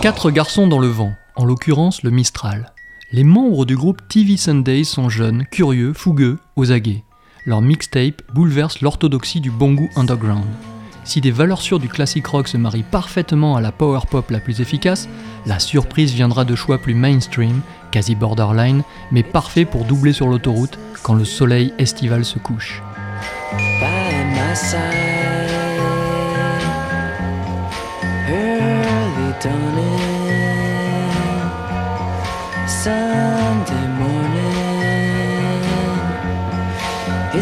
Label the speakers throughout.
Speaker 1: Quatre garçons dans le vent, en l'occurrence le Mistral. Les membres du groupe TV Sundays sont jeunes, curieux, fougueux, aux aguets. Leur mixtape bouleverse l'orthodoxie du bon goût underground. Si des valeurs sûres du classic rock se marient parfaitement à la power pop la plus efficace, la surprise viendra de choix plus mainstream, quasi borderline, mais parfait pour doubler sur l'autoroute quand le soleil estival se couche.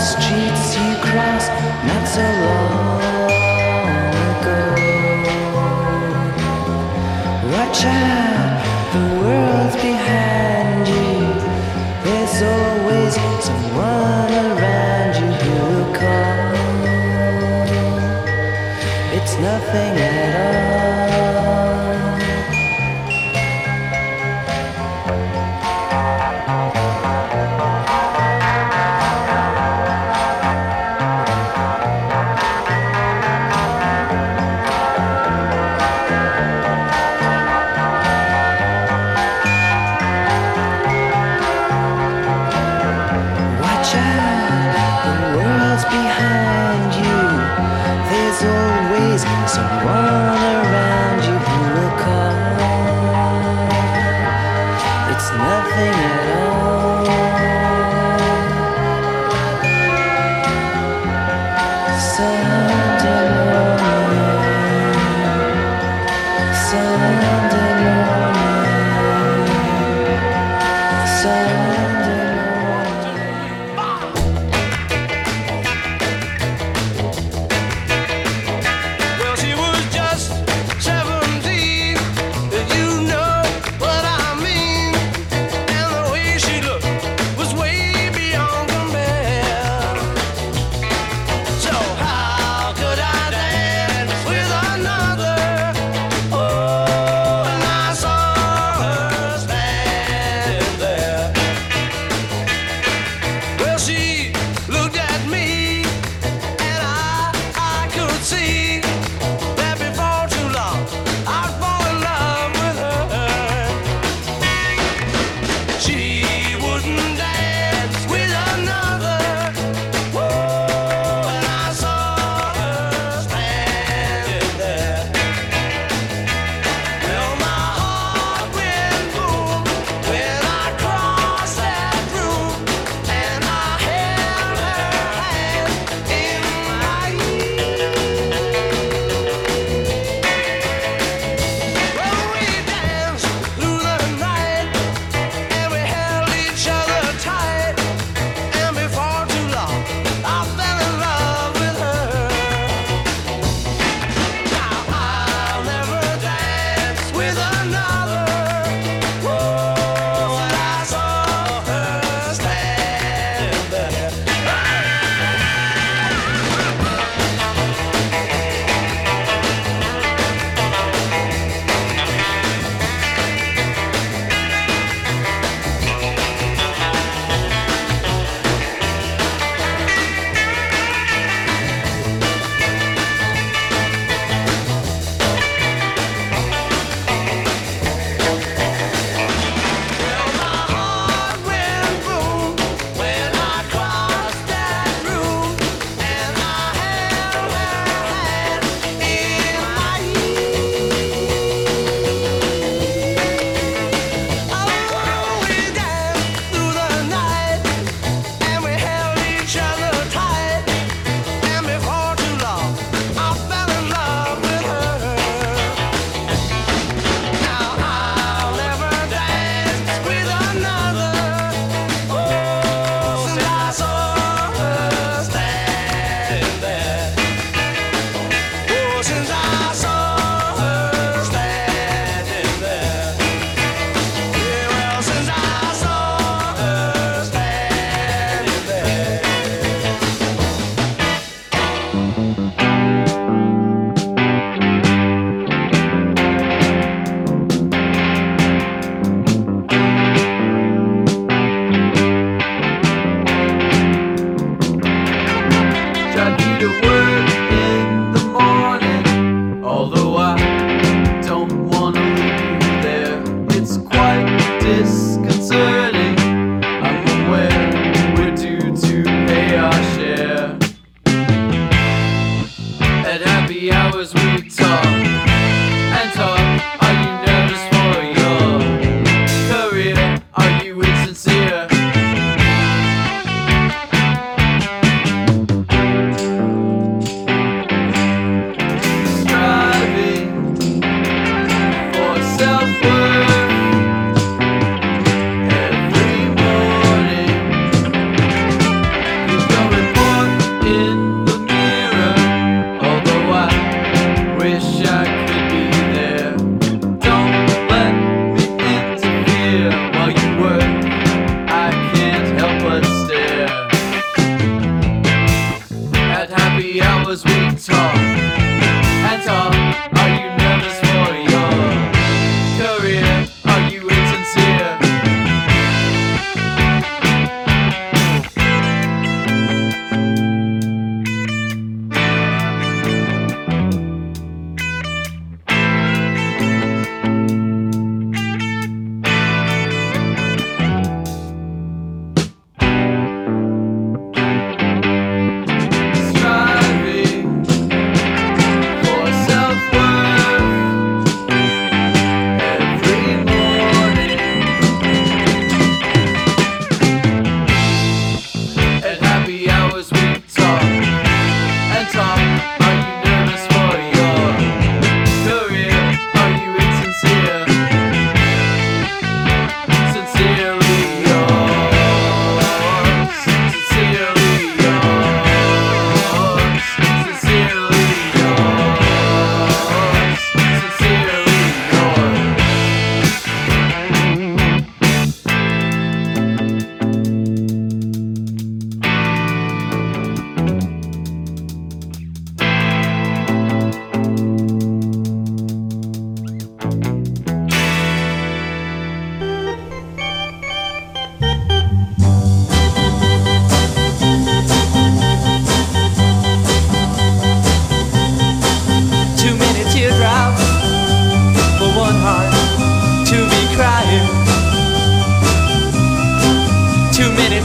Speaker 2: Behind you. There's always someone.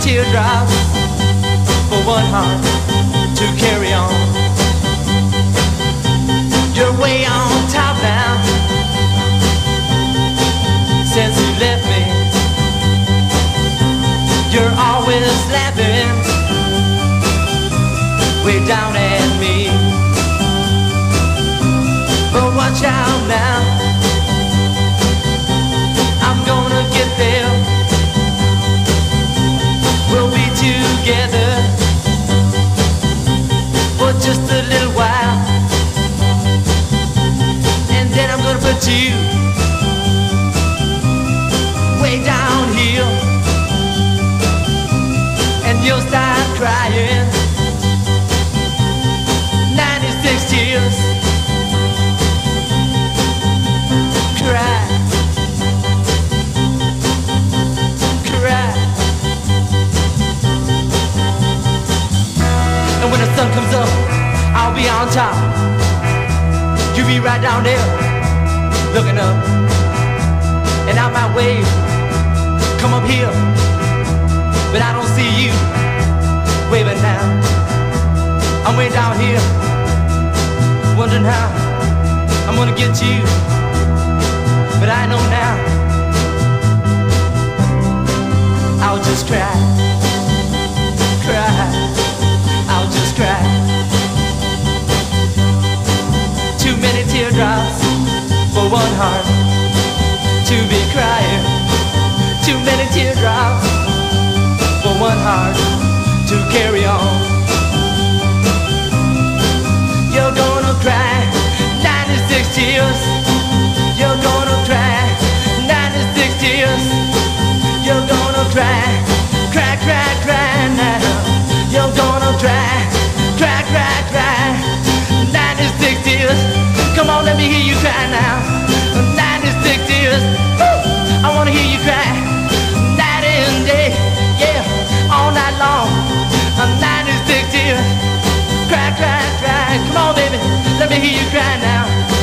Speaker 3: Teardrops for one heart to carry you way down here. And you'll start crying. 96 tears. cry, cry. And when the sun comes up, I'll be on top. You be right down there, looking up. And I might wave, come up here, but I don't see you waving now. I'm way down here, wondering how I'm gonna get to you but I know now I'll just cry, cry, I'll just cry. Too many teardrops hard to be crying. Too many teardrops for one heart to carry on. You're gonna cry 96 tears. You're gonna cry 96 tears. You're gonna cry, cry,
Speaker 4: cry, cry now. You're gonna cry, cry, cry, cry. 96 tears. Come on, let me hear you cry now wanna hear you cry night and day, yeah, all night long. A night is addictive. Cry, cry, cry. Come on, baby, let
Speaker 2: me hear you cry now.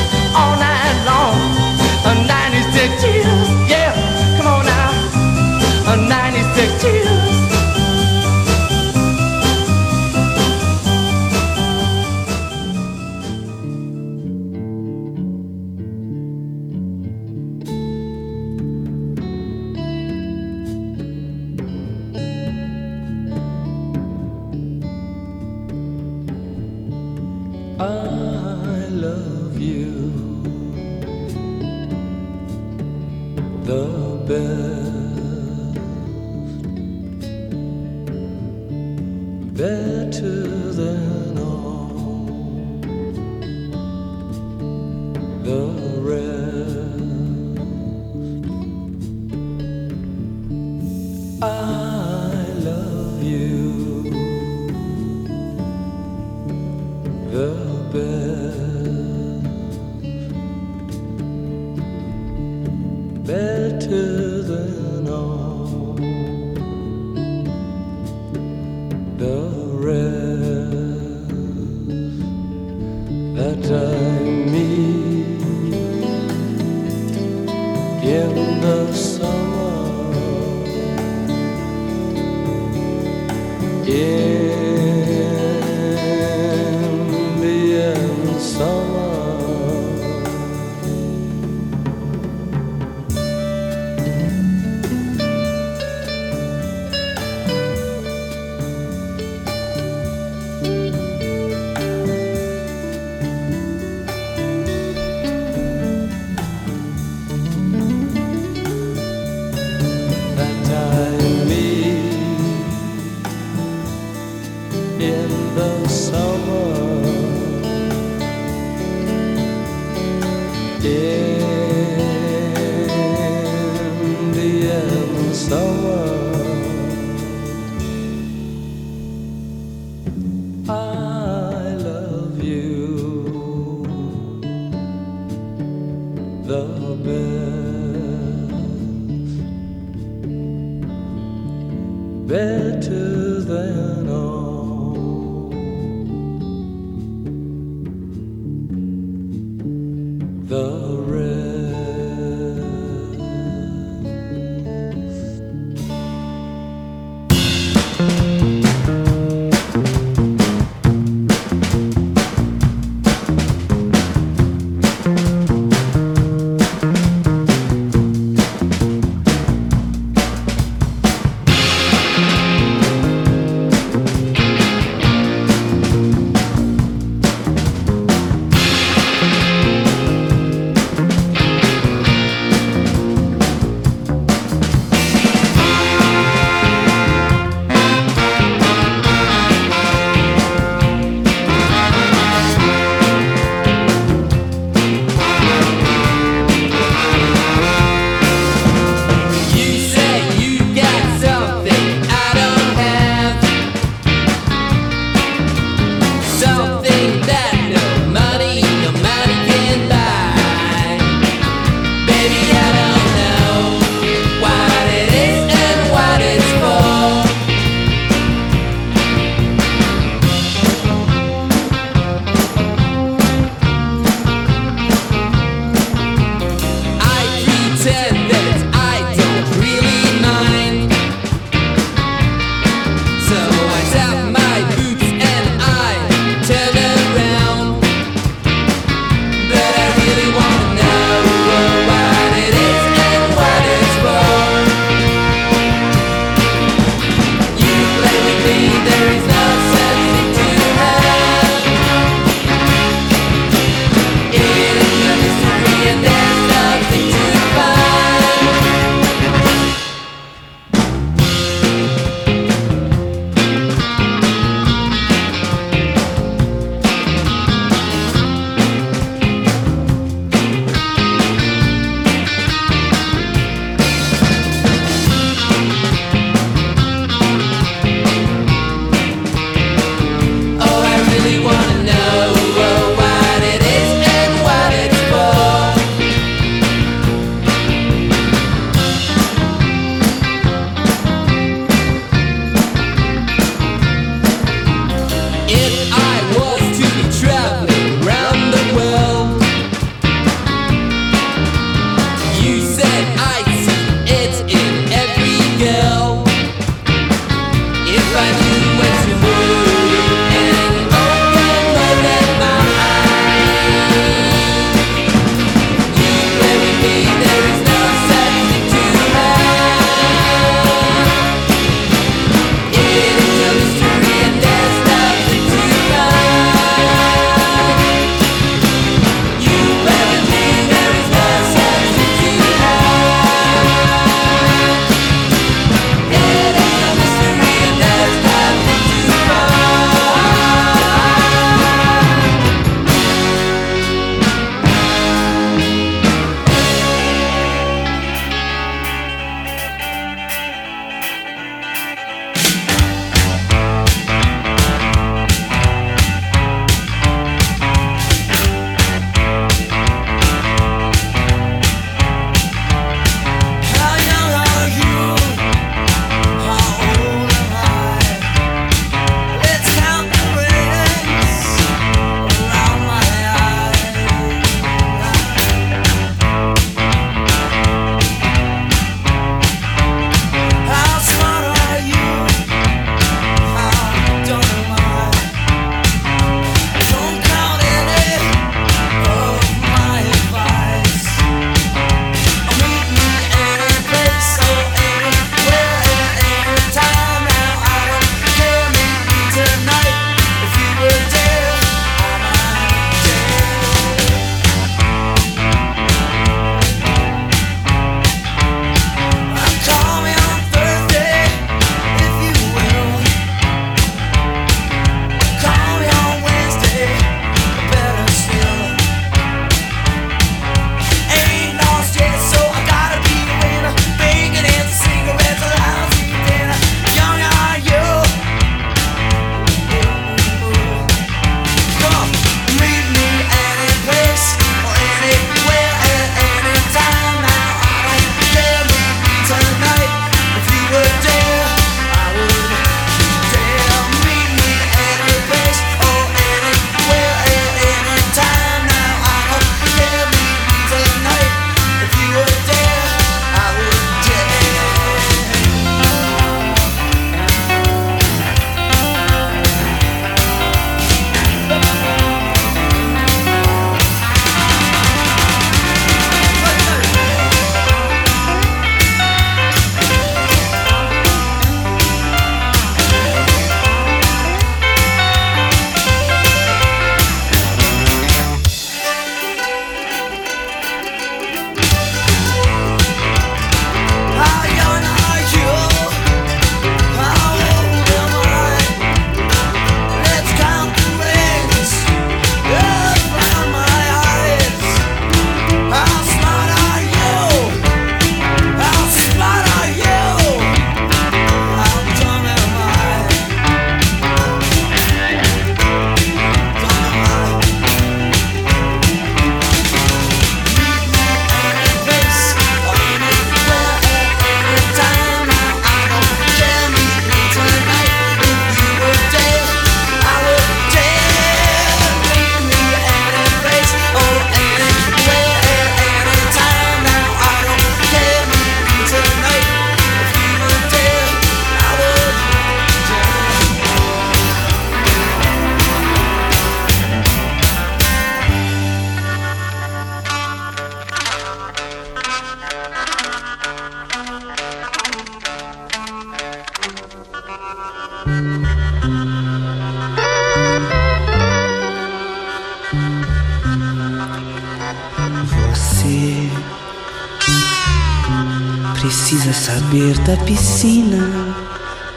Speaker 2: Piscina,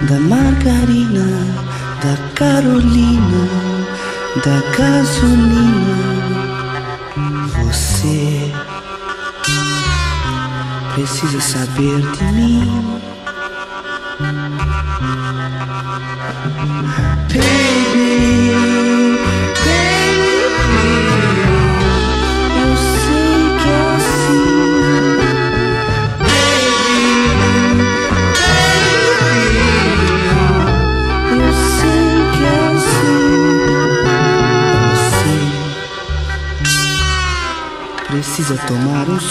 Speaker 2: da margarina, da Carolina, da gasolina. Você precisa saber de mim. Baby,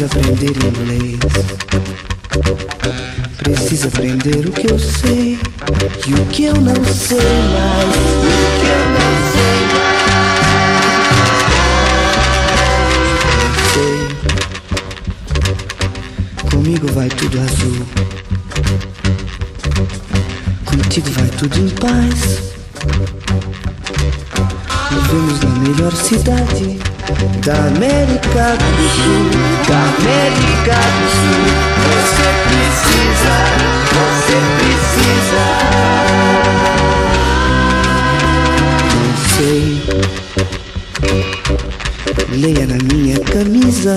Speaker 2: Precisa aprender inglês. Precisa aprender o que eu sei e o que eu não sei mais. O que eu não sei mais. Sei. Comigo vai tudo azul. Contigo vai tudo em paz. Vivemos na melhor cidade da América do Sul. Da América do Sul. Você precisa, você precisa. Não sei. Leia na minha camisa.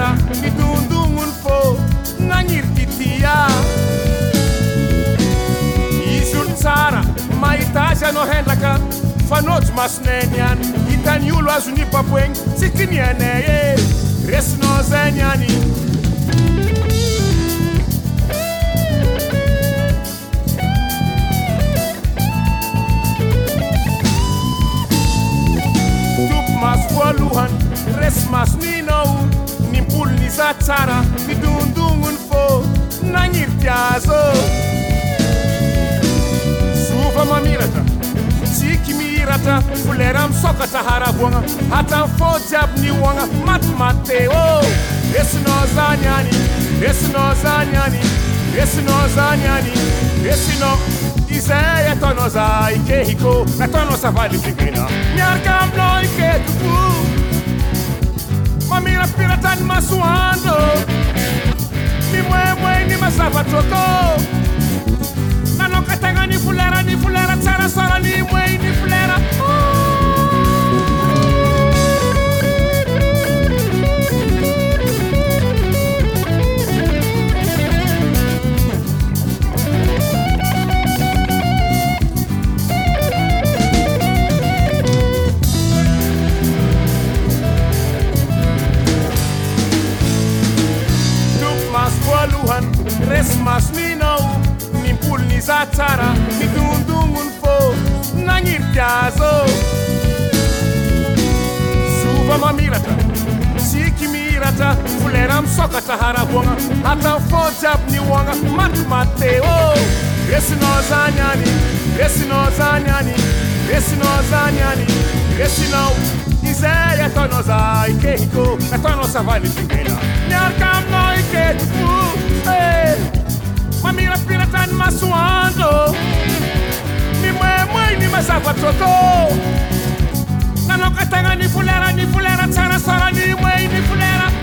Speaker 5: mara midundumun po nanyirkitia izyolo tsara mahitazy anao hendraka. Fanaojo masoneny any hitany olo azony baboegny tsy kinianay e resinao zegny any. Christmas me olonisa tsara midondogno fô nagnirity azo. Zofa mamiratra tsiky mihiratra folera misokatra haravoagna hatrany fô jiaby ny hoagna ô. Resinao zany any resinao zany any resinao zany any resinao izay ataonao za ikehiko nataonao savaly vigena miaraka aminao iketoko mamirapiratra ny masoandro mimoemoe ny mazavatrôkô nanao katagna ny folera ny folera tsara sara ny moe ny folera Tup voalohany. Resy masoninao nimpolony za tsara midondogony fô nagnirikazô sova mamiratra tsiky mihiratra folera misokatra haravoagna atao fô jiaby nioagna matomateo. Resinao zany any resinao zany any resinao zany any resinao izay ataonao za ikehiko ataonao savany dingela miaraka aminao iketiko Eh, mamirapiratra ny masoandro mimoemoe ny mazavatrôkô nanao katagna ny folera ny folera tsarasara ny moe ny folera
Speaker 6: fumée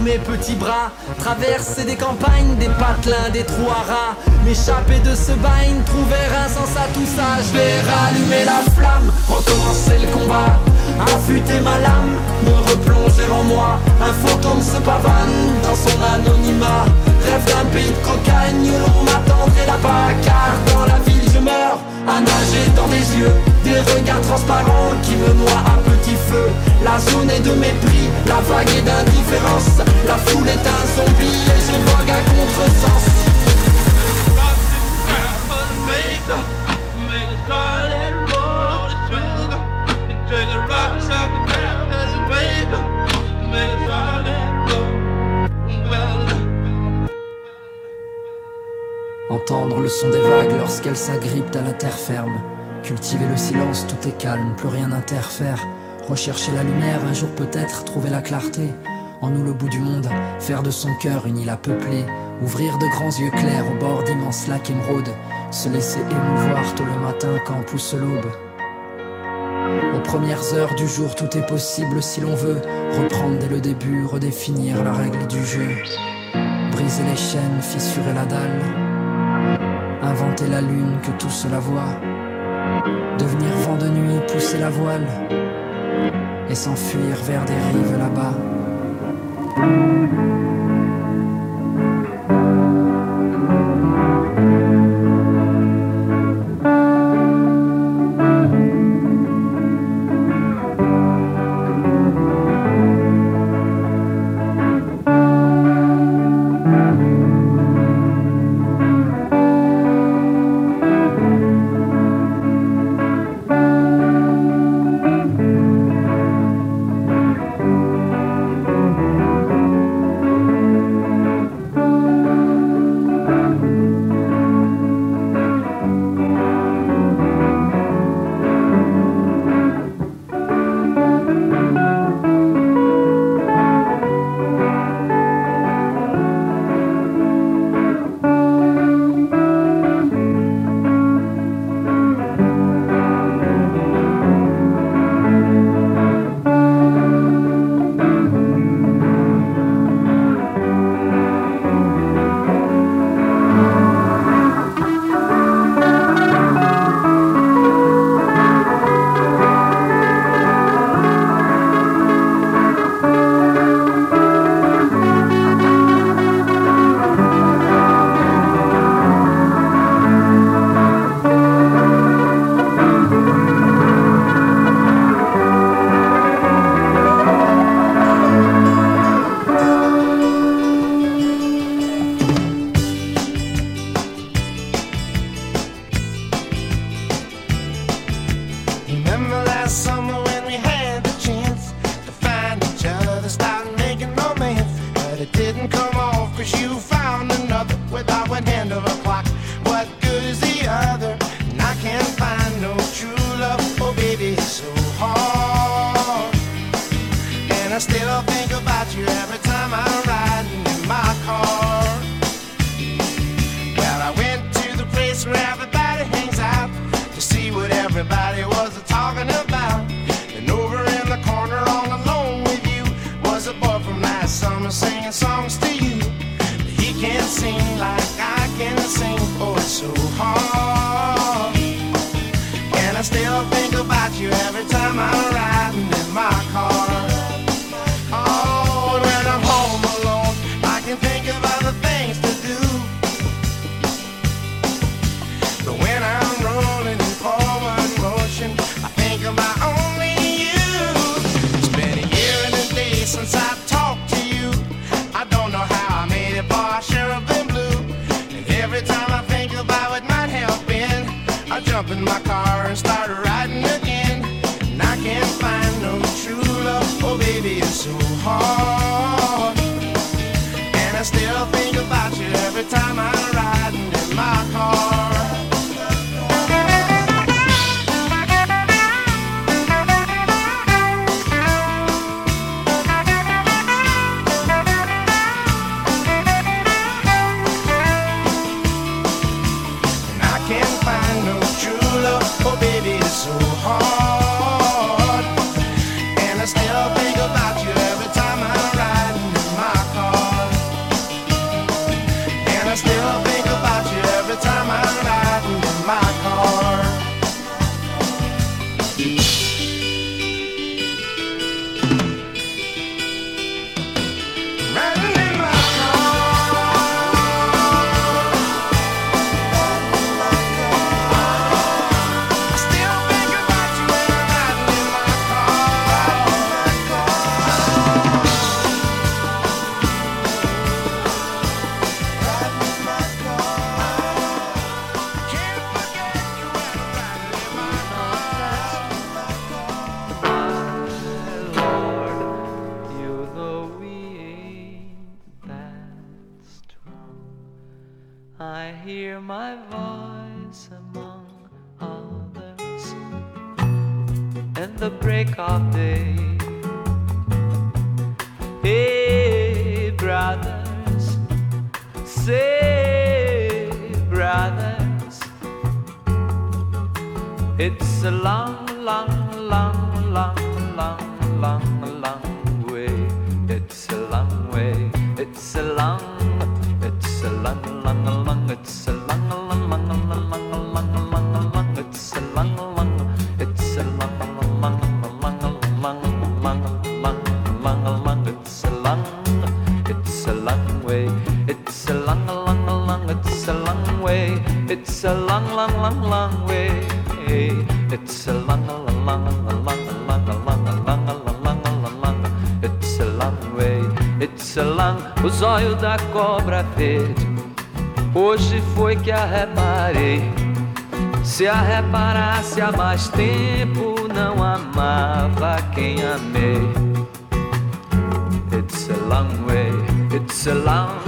Speaker 6: mes petits bras. Traverser des campagnes, des patelins, des trous à rats. M'échapper de ce bain, trouver un sens à tout ça. Je vais rallumer la flamme, recommencer le combat. Affûter ma lame, me replonger en moi. Un fantôme se pavane dans son anonymat. Rêve d'un pays de cocagne où l'on m'attendrait là-bas. Car dans la ville je meurs, à nager dans des yeux. Des regards transparents qui me noient à petit feu. La zone est de mépris, la vague est d'indifférence. La foule est un zombie et je vogue à contresens. Entendre le son des vagues lorsqu'elles s'agrippent à la terre ferme. Cultiver le silence, tout est calme, plus rien n'interfère. Rechercher la lumière, un jour peut-être trouver la clarté. En nous le bout du monde, faire de son cœur une île à peupler. Ouvrir de grands yeux clairs au bord d'immenses lacs émeraudes. Se laisser émouvoir tôt le matin quand pousse l'aube. Aux premières heures du jour, tout est possible si l'on veut. Reprendre dès le début, redéfinir la règle du jeu. Briser les chaînes, fissurer la dalle. Inventer la lune que tout cela voit. Devenir vent de nuit, pousser la voile. S'enfuir vers des rives là-bas.
Speaker 3: long Hoje foi que a reparei. Se a reparasse há mais tempo, não amava quem amei. It's a long way, it's a long,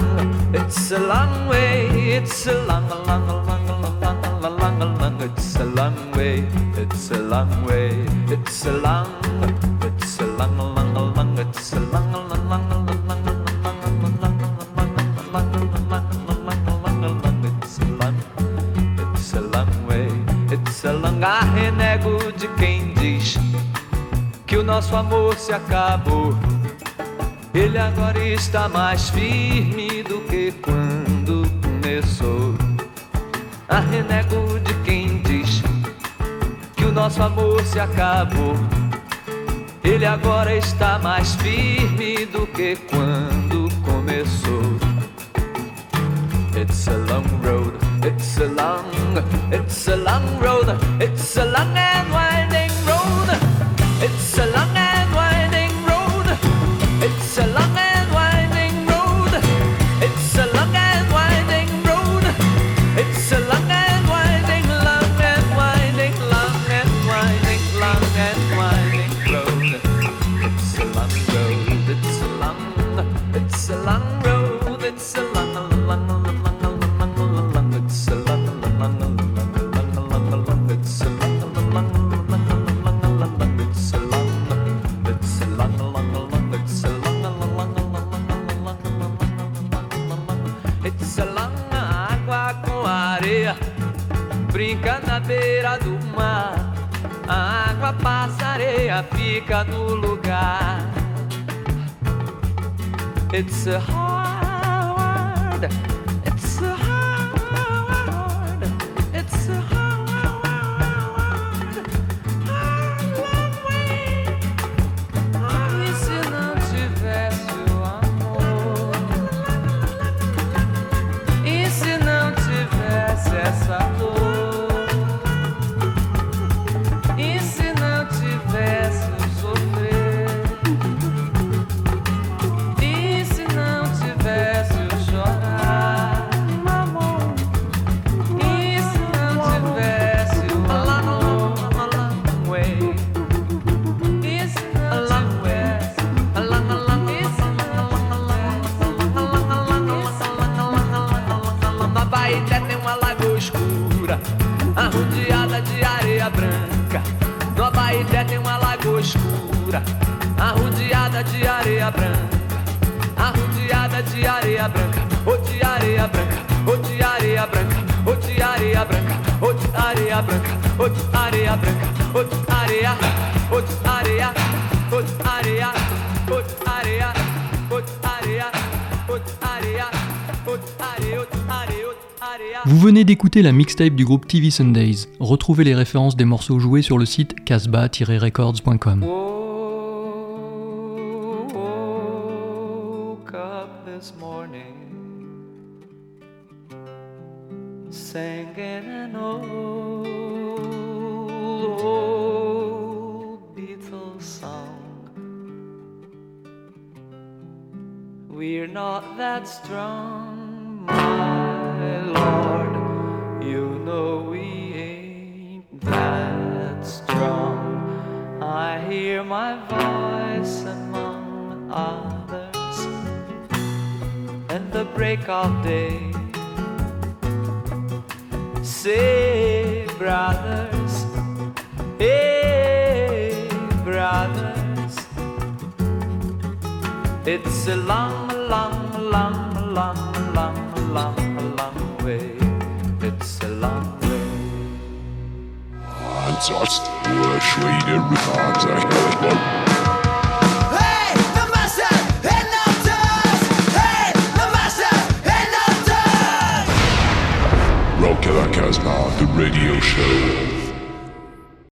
Speaker 3: it's a long way, it's a long, long, long, long, long, long, long, it's a long way, it's a long way, it's a long. se acabou. Ele agora está mais firme do que quando começou. A renego de quem diz que o nosso amor se acabou. Ele agora está mais firme do que quando começou. It's a long road, it's a long, it's a long road, it's a long and Abaeté tem uma lagoa escura, arrodeada de areia branca. Arrodeada de areia branca, ou de areia branca, ou de areia branca, ou de areia branca, ou de areia branca, ou de areia branca, ou de areia, ou de areia, ou de areia, ou de areia, ou de areia, ou de areia, ou de areia,
Speaker 1: Vous venez d'écouter la mixtape du groupe TV Sundays. Retrouvez les références des morceaux joués sur le site casbah-records.com.
Speaker 3: Know we ain't that strong. I hear my voice among others in the break of day. Say, brothers, hey, brothers, it's a long, long, long, long, long, long
Speaker 4: words I still uh, treat every times I have.
Speaker 7: Rock the radio show.